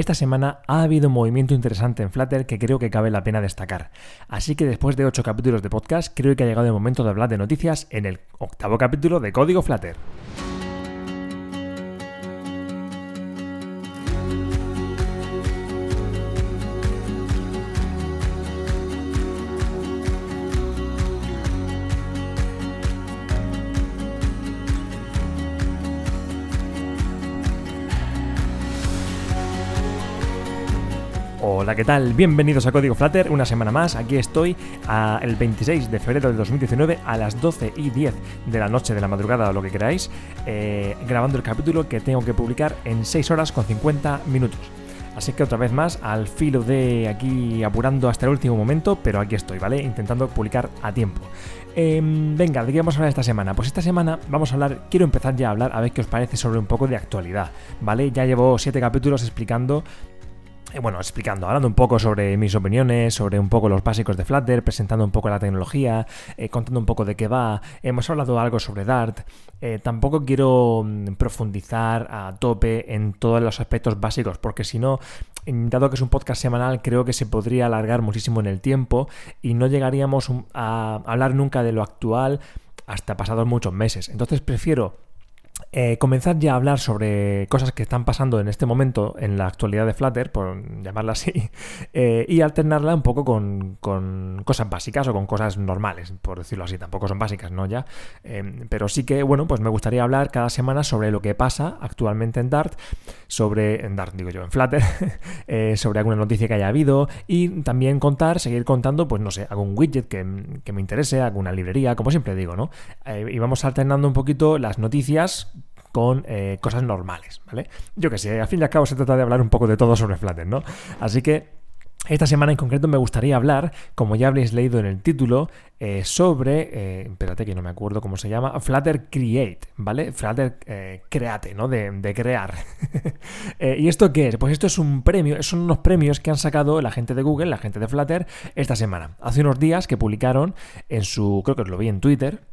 esta semana ha habido un movimiento interesante en Flutter que creo que cabe la pena destacar. Así que después de 8 capítulos de podcast, creo que ha llegado el momento de hablar de noticias en el octavo capítulo de Código Flutter. Hola, ¿qué tal? Bienvenidos a Código Flutter, una semana más. Aquí estoy el 26 de febrero de 2019 a las 12 y 10 de la noche, de la madrugada o lo que queráis, eh, grabando el capítulo que tengo que publicar en 6 horas con 50 minutos. Así que otra vez más, al filo de aquí apurando hasta el último momento, pero aquí estoy, ¿vale? Intentando publicar a tiempo. Em, venga, ¿de qué vamos a hablar esta semana? Pues esta semana vamos a hablar, quiero empezar ya a hablar a ver qué os parece sobre un poco de actualidad, ¿vale? Ya llevo 7 capítulos explicando bueno, explicando, hablando un poco sobre mis opiniones, sobre un poco los básicos de Flutter, presentando un poco la tecnología, eh, contando un poco de qué va. Hemos hablado algo sobre Dart. Eh, tampoco quiero mm, profundizar a tope en todos los aspectos básicos, porque si no, dado que es un podcast semanal, creo que se podría alargar muchísimo en el tiempo y no llegaríamos a hablar nunca de lo actual hasta pasados muchos meses. Entonces prefiero eh, comenzar ya a hablar sobre cosas que están pasando en este momento en la actualidad de Flutter, por llamarla así, eh, y alternarla un poco con, cosas básicas o con cosas normales, por decirlo así. Tampoco son básicas, ¿no? Ya. Em, pero sí que, bueno, pues me gustaría hablar cada semana sobre lo que pasa actualmente en Dart, sobre, en Dart digo yo, en Flutter, eh, sobre alguna noticia que haya habido y también contar, seguir contando, pues no sé, algún widget que, que me interese, alguna librería, como siempre digo, ¿no? y vamos alternando un poquito las noticias con eh, cosas normales, ¿vale? Yo que sé, al fin y al cabo se trata de hablar un poco de todo sobre Flutter, ¿no? Así que esta semana en concreto me gustaría hablar, como ya habréis leído en el título, eh, sobre, eh, espérate que no me acuerdo cómo se llama, Flutter Create, ¿vale? Flutter Create, ¿no? De, crear. ¿Y esto qué es? Pues esto es un premio, son unos premios que han sacado la gente de Google, la gente de Flutter, esta semana. Hace unos días que publicaron en su, creo que os lo vi en Twitter, eh,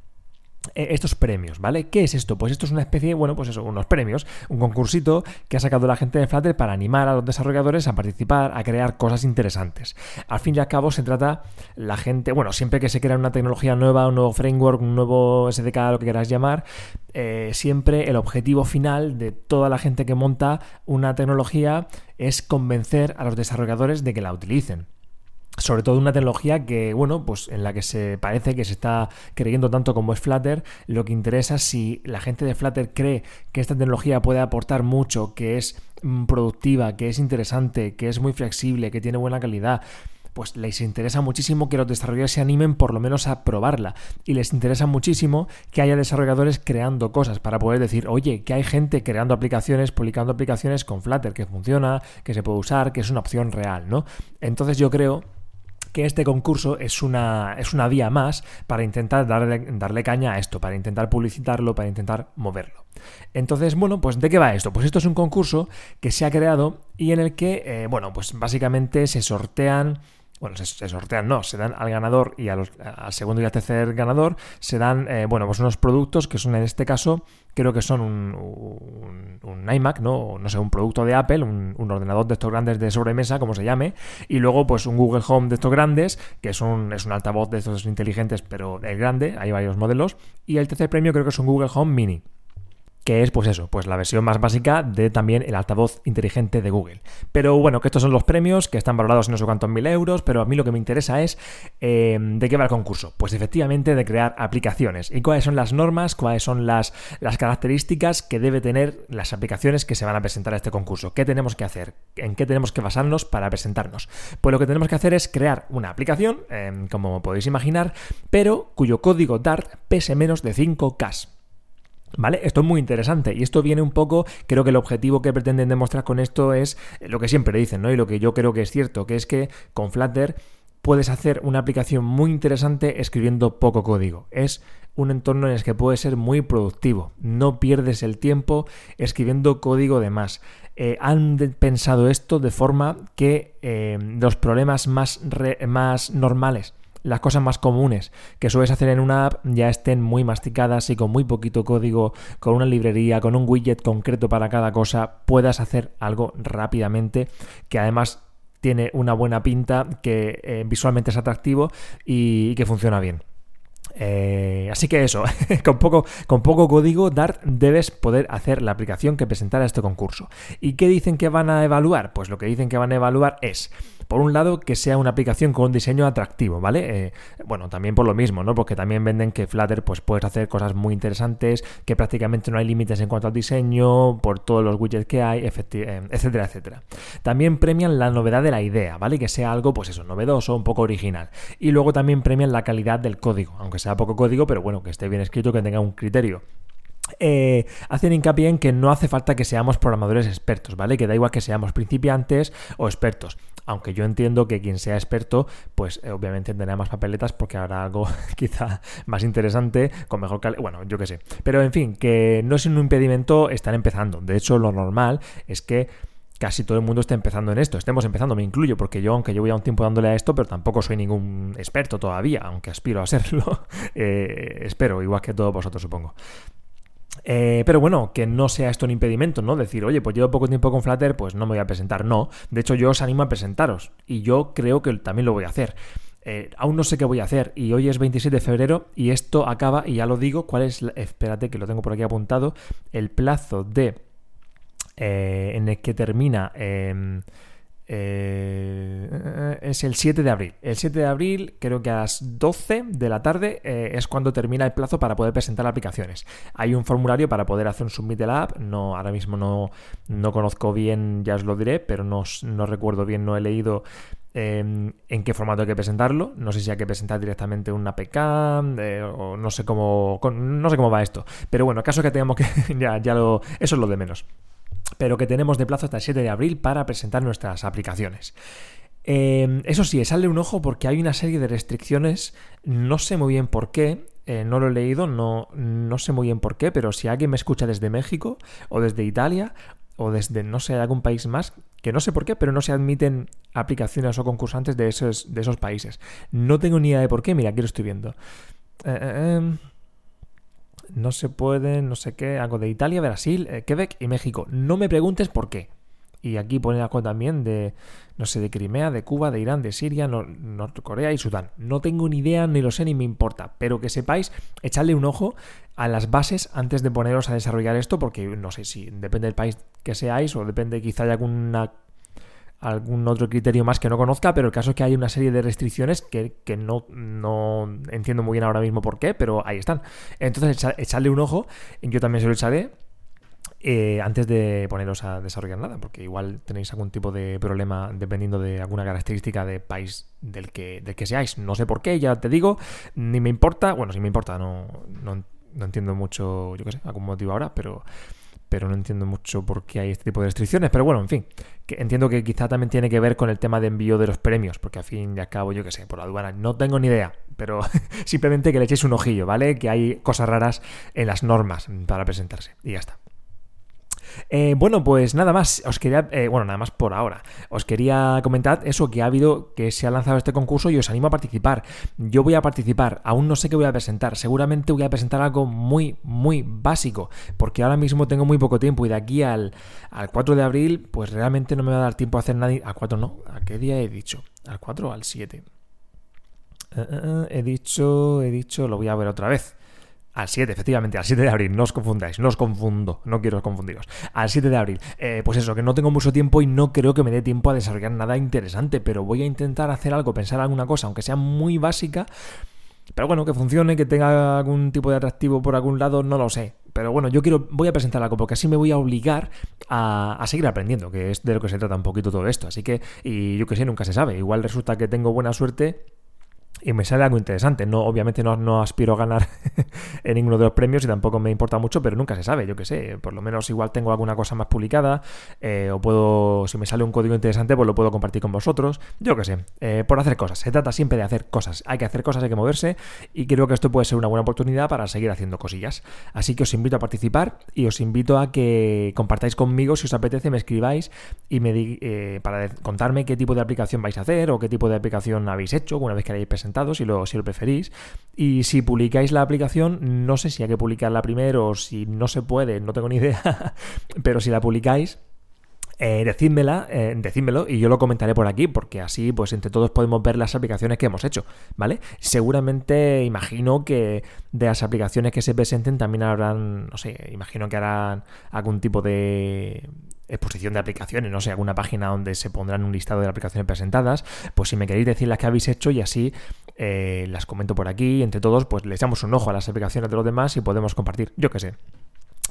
estos premios, ¿vale? ¿Qué es esto? Pues esto es una especie, bueno, pues eso, unos premios, un concursito que ha sacado la gente de Flutter para animar a los desarrolladores a participar, a crear cosas interesantes. Al fin y al cabo se trata la gente, bueno, siempre que se crea una tecnología nueva, un nuevo framework, un nuevo SDK, lo que quieras llamar, eh, siempre el objetivo final de toda la gente que monta una tecnología es convencer a los desarrolladores de que la utilicen sobre todo una tecnología que, bueno, pues en la que se parece que se está creyendo tanto como es Flutter, lo que interesa si la gente de Flutter cree que esta tecnología puede aportar mucho, que es mm, productiva, que es interesante, que es muy flexible, que tiene buena calidad, pues les interesa muchísimo que los desarrolladores se animen por lo menos a probarla. Y les interesa muchísimo que haya desarrolladores creando cosas para poder decir, oye, que hay gente creando aplicaciones, publicando aplicaciones con Flutter, que funciona, que se puede usar, que es una opción real, ¿no? Entonces yo creo que este concurso es una, es una vía más para intentar darle, darle caña a esto, para intentar publicitarlo, para intentar moverlo. Entonces, bueno, pues ¿de qué va esto? Pues esto es un concurso que se ha creado y en el que, eh, bueno, pues básicamente se sortean bueno, se, sortean, no, se dan al ganador y al segundo y al tercer ganador se dan, eh, bueno, pues unos productos que son en este caso, creo que son un, un, iMac, ¿no? No sé, un producto de Apple, un, ordenador de estos grandes de sobremesa, como se llame, y luego pues un Google Home de estos grandes, que es un, es un altavoz de estos inteligentes, pero el grande, hay varios modelos, y el tercer premio creo que es un Google Home Mini que es pues eso, pues la versión más básica de también el altavoz inteligente de Google. Pero bueno, que estos son los premios que están valorados en no sé cuántos mil euros, pero a mí lo que me interesa es eh, de qué va el concurso. Pues efectivamente de crear aplicaciones. ¿Y cuáles son las normas, cuáles son las, las características que debe tener las aplicaciones que se van a presentar a este concurso? ¿Qué tenemos que hacer? ¿En qué tenemos que basarnos para presentarnos? Pues lo que tenemos que hacer es crear una aplicación, eh, como podéis imaginar, pero cuyo código Dart pese menos de 5K. ¿Vale? Esto es muy interesante y esto viene un poco, creo que el objetivo que pretenden demostrar con esto es lo que siempre dicen, ¿no? Y lo que yo creo que es cierto, que es que con Flutter puedes hacer una aplicación muy interesante escribiendo poco código. Es un entorno en el que puede ser muy productivo. No pierdes el tiempo escribiendo código de más. Eh, han pensado esto de forma que eh, los problemas más, más normales las cosas más comunes que sueles hacer en una app ya estén muy masticadas y con muy poquito código, con una librería, con un widget concreto para cada cosa, puedas hacer algo rápidamente que además tiene una buena pinta, que eh, visualmente es atractivo y que funciona bien. Eh, así que eso, con, poco, con poco código Dart debes poder hacer la aplicación que presentará este concurso. ¿Y qué dicen que van a evaluar? Pues lo que dicen que van a evaluar es por un lado, que sea una aplicación con un diseño atractivo, ¿vale? Eh, bueno, también por lo mismo, ¿no? Porque también venden que Flutter pues puedes hacer cosas muy interesantes, que prácticamente no hay límites en cuanto al diseño, por todos los widgets que hay, eh, etcétera, etcétera. También premian la novedad de la idea, ¿vale? Que sea algo, pues eso, novedoso, un poco original. Y luego también premian la calidad del código, aunque sea poco código, pero bueno, que esté bien escrito, que tenga un criterio. Eh, hacen hincapié en que no hace falta que seamos programadores expertos, ¿vale? Que da igual que seamos principiantes o expertos. Aunque yo entiendo que quien sea experto, pues eh, obviamente tendrá más papeletas porque habrá algo quizá más interesante, con mejor calidad. Bueno, yo qué sé. Pero en fin, que no es un impedimento estar empezando. De hecho, lo normal es que casi todo el mundo esté empezando en esto. Estemos empezando, me incluyo, porque yo, aunque yo voy a un tiempo dándole a esto, pero tampoco soy ningún experto todavía, aunque aspiro a serlo. Eh, espero, igual que todos vosotros, supongo. Eh, pero bueno, que no sea esto un impedimento, ¿no? Decir, oye, pues llevo poco tiempo con Flutter, pues no me voy a presentar. No, de hecho yo os animo a presentaros y yo creo que también lo voy a hacer. Eh, aún no sé qué voy a hacer y hoy es 27 de febrero y esto acaba, y ya lo digo, ¿cuál es? espérate que lo tengo por aquí apuntado, el plazo de... Eh, en el que termina... Em, eh, es el 7 de abril. El 7 de abril, creo que a las 12 de la tarde, eh, es cuando termina el plazo para poder presentar aplicaciones. Hay un formulario para poder hacer un submit de la app. No, ahora mismo no, no conozco bien, ya os lo diré, pero no, no recuerdo bien, no he leído em, en qué formato hay que presentarlo. No sé si hay que presentar directamente una APK eh, o no sé cómo no sé cómo va esto. Pero bueno, caso que tengamos que ya, ya lo eso es lo de menos pero que tenemos de plazo hasta el 7 de abril para presentar nuestras aplicaciones. Em, eso sí, sale un ojo porque hay una serie de restricciones, no sé muy bien por qué, eh, no lo he leído, no, no sé muy bien por qué, pero si alguien me escucha desde México o desde Italia o desde, no sé, algún país más, que no sé por qué, pero no se admiten aplicaciones o concursantes de esos, de esos países. No tengo ni idea de por qué, mira, aquí lo estoy viendo. Eh, eh, em, no se puede, no sé qué, algo de Italia, Brasil, eh, Quebec y México. No me preguntes por qué. Y aquí pone algo también de, no sé, de Crimea, de Cuba, de Irán, de Siria, Norte-Corea y Sudán. No tengo ni idea, ni lo sé, ni me importa. Pero que sepáis, echarle un ojo a las bases antes de poneros a desarrollar esto, porque no sé si depende del país que seáis o depende quizá de alguna algún otro criterio más que no conozca, pero el caso es que hay una serie de restricciones que, no, no, entiendo muy bien ahora mismo por qué, pero ahí están. Entonces, echarle un ojo, yo también se lo echaré. Eh, antes de poneros a desarrollar nada, porque igual tenéis algún tipo de problema dependiendo de alguna característica de país del que, del que seáis. No sé por qué, ya te digo, ni me importa, bueno, si me importa, no, no, no entiendo mucho, yo qué sé, algún motivo ahora, pero pero no entiendo mucho por qué hay este tipo de restricciones. Pero bueno, en fin, que entiendo que quizá también tiene que ver con el tema de envío de los premios, porque a fin y al cabo, yo qué sé, por la aduana, no tengo ni idea, pero simplemente que le echéis un ojillo, ¿vale? Que hay cosas raras en las normas para presentarse. Y ya está. Eh, bueno, pues nada más, os quería, eh, bueno, nada más por ahora, os quería comentar eso que ha habido, que se ha lanzado este concurso y os animo a participar. Yo voy a participar, aún no sé qué voy a presentar, seguramente voy a presentar algo muy, muy básico, porque ahora mismo tengo muy poco tiempo y de aquí al, 4 de abril, pues realmente no me va a dar tiempo a hacer nada. Al 4 no, ¿a qué día he dicho? ¿Al 4 o al 7? Eh, he dicho, he dicho, lo voy a ver otra vez. Al 7, efectivamente, al 7 de abril, no os confundáis, no os confundo, no quiero confundiros. Al 7 de abril, eh, pues eso, que no tengo mucho tiempo y no creo que me dé tiempo a desarrollar nada interesante, pero voy a intentar hacer algo, pensar alguna cosa, aunque sea muy básica, pero bueno, que funcione, que tenga algún tipo de atractivo por algún lado, no lo sé. Pero bueno, yo quiero, voy a presentar algo porque así me voy a obligar a, a, seguir aprendiendo, que es de lo que se trata un poquito todo esto. Así que, y yo que sé, nunca se sabe. Igual resulta que tengo buena suerte y me sale algo interesante. No, obviamente no, no aspiro a ganar en ninguno de los premios y tampoco me importa mucho, pero nunca se sabe, yo qué sé. Por lo menos igual tengo alguna cosa más publicada eh, o puedo, si me sale un código interesante, pues lo puedo compartir con vosotros. Yo qué sé, eh, por hacer cosas. Se trata siempre de hacer cosas. Hay que hacer cosas, hay que moverse y creo que esto puede ser una buena oportunidad para seguir haciendo cosillas. Así que os invito a participar y os invito a que compartáis conmigo si os apetece, me escribáis y me di, eh, para contarme qué tipo de aplicación vais a hacer o qué tipo de aplicación habéis hecho una vez que hayáis presentado adelantado si lo, si lo preferís. Y si publicáis la aplicación, no sé si hay que publicarla primero o si no se puede, no tengo ni idea, pero si la publicáis, eh, decídmela, eh, decídmelo y yo lo comentaré por aquí, porque así, pues entre todos podemos ver las aplicaciones que hemos hecho, ¿vale? Seguramente imagino que de las aplicaciones que se presenten también habrán, no sé, imagino que harán algún tipo de exposición de aplicaciones, no sé, alguna página donde se pondrán un listado de aplicaciones presentadas, pues si me queréis decir las que habéis hecho y así eh, las comento por aquí, entre todos, pues le echamos un ojo a las aplicaciones de los demás y podemos compartir, yo qué sé.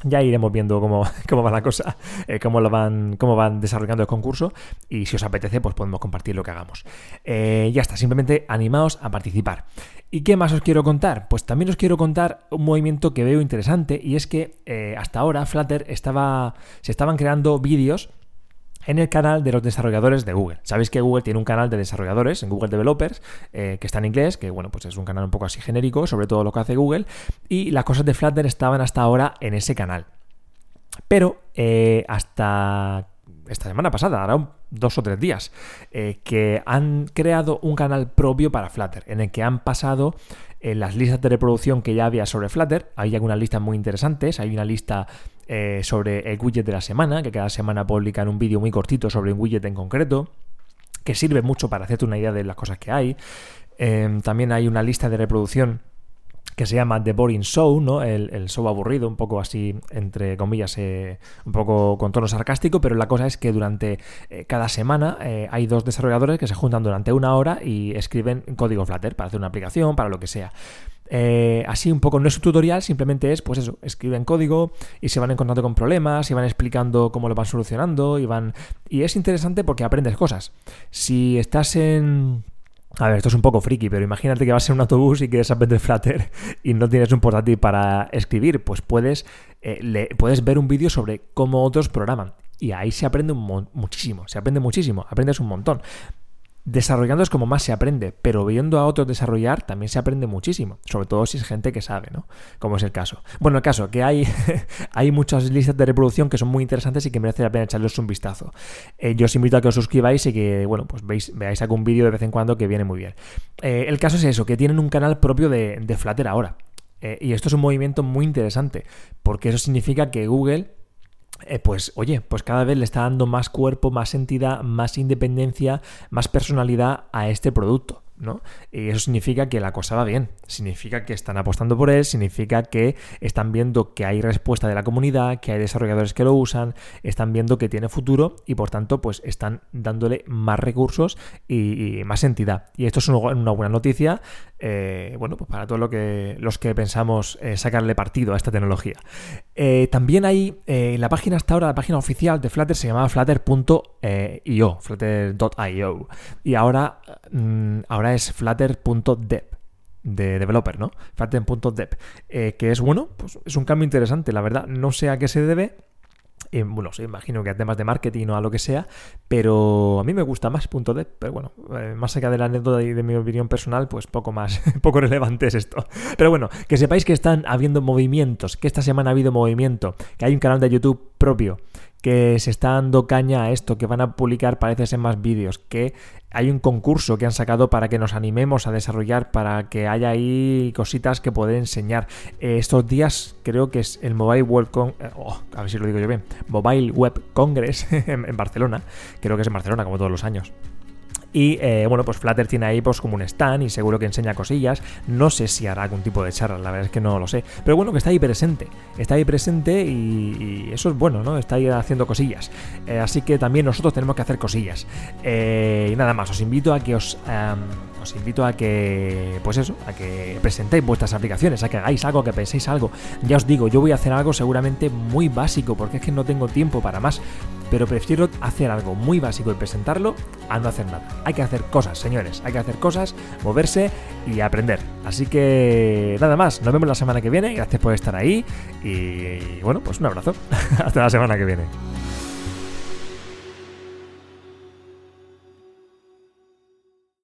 Ya iremos viendo cómo, cómo va la cosa, eh, cómo, lo van, cómo van desarrollando el concurso y si os apetece, pues podemos compartir lo que hagamos. Eh, ya está, simplemente animaos a participar. ¿Y qué más os quiero contar? Pues también os quiero contar un movimiento que veo interesante y es que eh, hasta ahora Flutter estaba, se estaban creando vídeos en el canal de los desarrolladores de Google. Sabéis que Google tiene un canal de desarrolladores, en Google Developers, eh, que está en inglés, que bueno, pues es un canal un poco así genérico, sobre todo lo que hace Google, y las cosas de Flutter estaban hasta ahora en ese canal. Pero eh, hasta esta semana pasada, ahora dos o tres días, eh, que han creado un canal propio para Flutter, en el que han pasado en las listas de reproducción que ya había sobre Flutter. Hay algunas listas muy interesantes, hay una lista eh, sobre el widget de la semana, que cada semana publican un vídeo muy cortito sobre un widget en concreto, que sirve mucho para hacerte una idea de las cosas que hay. Em, también hay una lista de reproducción que se llama The Boring Show, ¿no? El, show aburrido, un poco así, entre comillas, eh, un poco con tono sarcástico, pero la cosa es que durante eh, cada semana hay dos desarrolladores que se juntan durante una hora y escriben código Flutter para hacer una aplicación, para lo que sea. Eh, así un poco no es un tutorial, simplemente es, pues eso, escriben código y se van encontrando con problemas y van explicando cómo lo van solucionando y van... Y es interesante porque aprendes cosas. Si estás en... A ver, esto es un poco friki, pero imagínate que vas en un autobús y quieres aprender Flutter y no tienes un portátil para escribir, pues puedes, eh, puedes ver un vídeo sobre cómo otros programan. Y ahí se aprende muchísimo, se aprende muchísimo, aprendes un montón. Desarrollando es como más se aprende, pero viendo a otros desarrollar también se aprende muchísimo, sobre todo si es gente que sabe, ¿no? Como es el caso. Bueno, el caso, que hay, hay muchas listas de reproducción que son muy interesantes y que merece la pena echarles un vistazo. Eh, yo os invito a que os suscribáis y que, bueno, pues veis, veáis algún vídeo de vez en cuando que viene muy bien. Eh, el caso es eso, que tienen un canal propio de, de Flutter ahora. Eh, y esto es un movimiento muy interesante, porque eso significa que Google eh, pues oye, pues cada vez le está dando más cuerpo, más entidad, más independencia, más personalidad a este producto. ¿No? Y eso significa que la cosa va bien, significa que están apostando por él, significa que están viendo que hay respuesta de la comunidad, que hay desarrolladores que lo usan, están viendo que tiene futuro y por tanto pues están dándole más recursos y, más entidad. Y esto es una buena noticia, eh, bueno, pues para todos lo que, los que pensamos eh, sacarle partido a esta tecnología. Eh, también hay la página hasta ahora, la página oficial de Flutter se llamaba flutter.io, flutter.io. Y ahora, mm, ahora es flutter.dev de developer, ¿no? Flutter.dev, eh, que es bueno, pues es un cambio interesante, la verdad, no sé a qué se debe, eh, bueno, sí, imagino que a temas de marketing o a lo que sea, pero a mí me gusta más .dev, pero bueno, eh, más allá de la anécdota y de mi opinión personal, pues poco más, poco relevante es esto. Pero bueno, que sepáis que están habiendo movimientos, que esta semana ha habido movimiento, que hay un canal de YouTube propio, que se está dando caña a esto, que van a publicar parece ser más vídeos, que hay un concurso que han sacado para que nos animemos a desarrollar, para que haya ahí cositas que poder enseñar. Eh, estos días creo que es el Mobile World Con eh, oh, a ver si lo digo yo bien, Mobile Web Congress en Barcelona, creo que es en Barcelona como todos los años. Y eh, bueno, pues Flutter tiene ahí pues como un stand y seguro que enseña cosillas. No sé si hará algún tipo de charla, la verdad es que no lo sé. Pero bueno, que está ahí presente. Está ahí presente y, eso es bueno, ¿no? Está ahí haciendo cosillas. Eh, así que también nosotros tenemos que hacer cosillas. Eh, y nada más, os invito a que os... os invito a que, pues eso, a que presentéis vuestras aplicaciones, a que hagáis algo, que penséis algo. Ya os digo, yo voy a hacer algo seguramente muy básico, porque es que no tengo tiempo para más pero prefiero hacer algo muy básico y presentarlo a no hacer nada. Hay que hacer cosas, señores, hay que hacer cosas, moverse y aprender. Así que nada más, nos vemos la semana que viene, gracias por estar ahí y bueno, pues un abrazo. Hasta la semana que viene.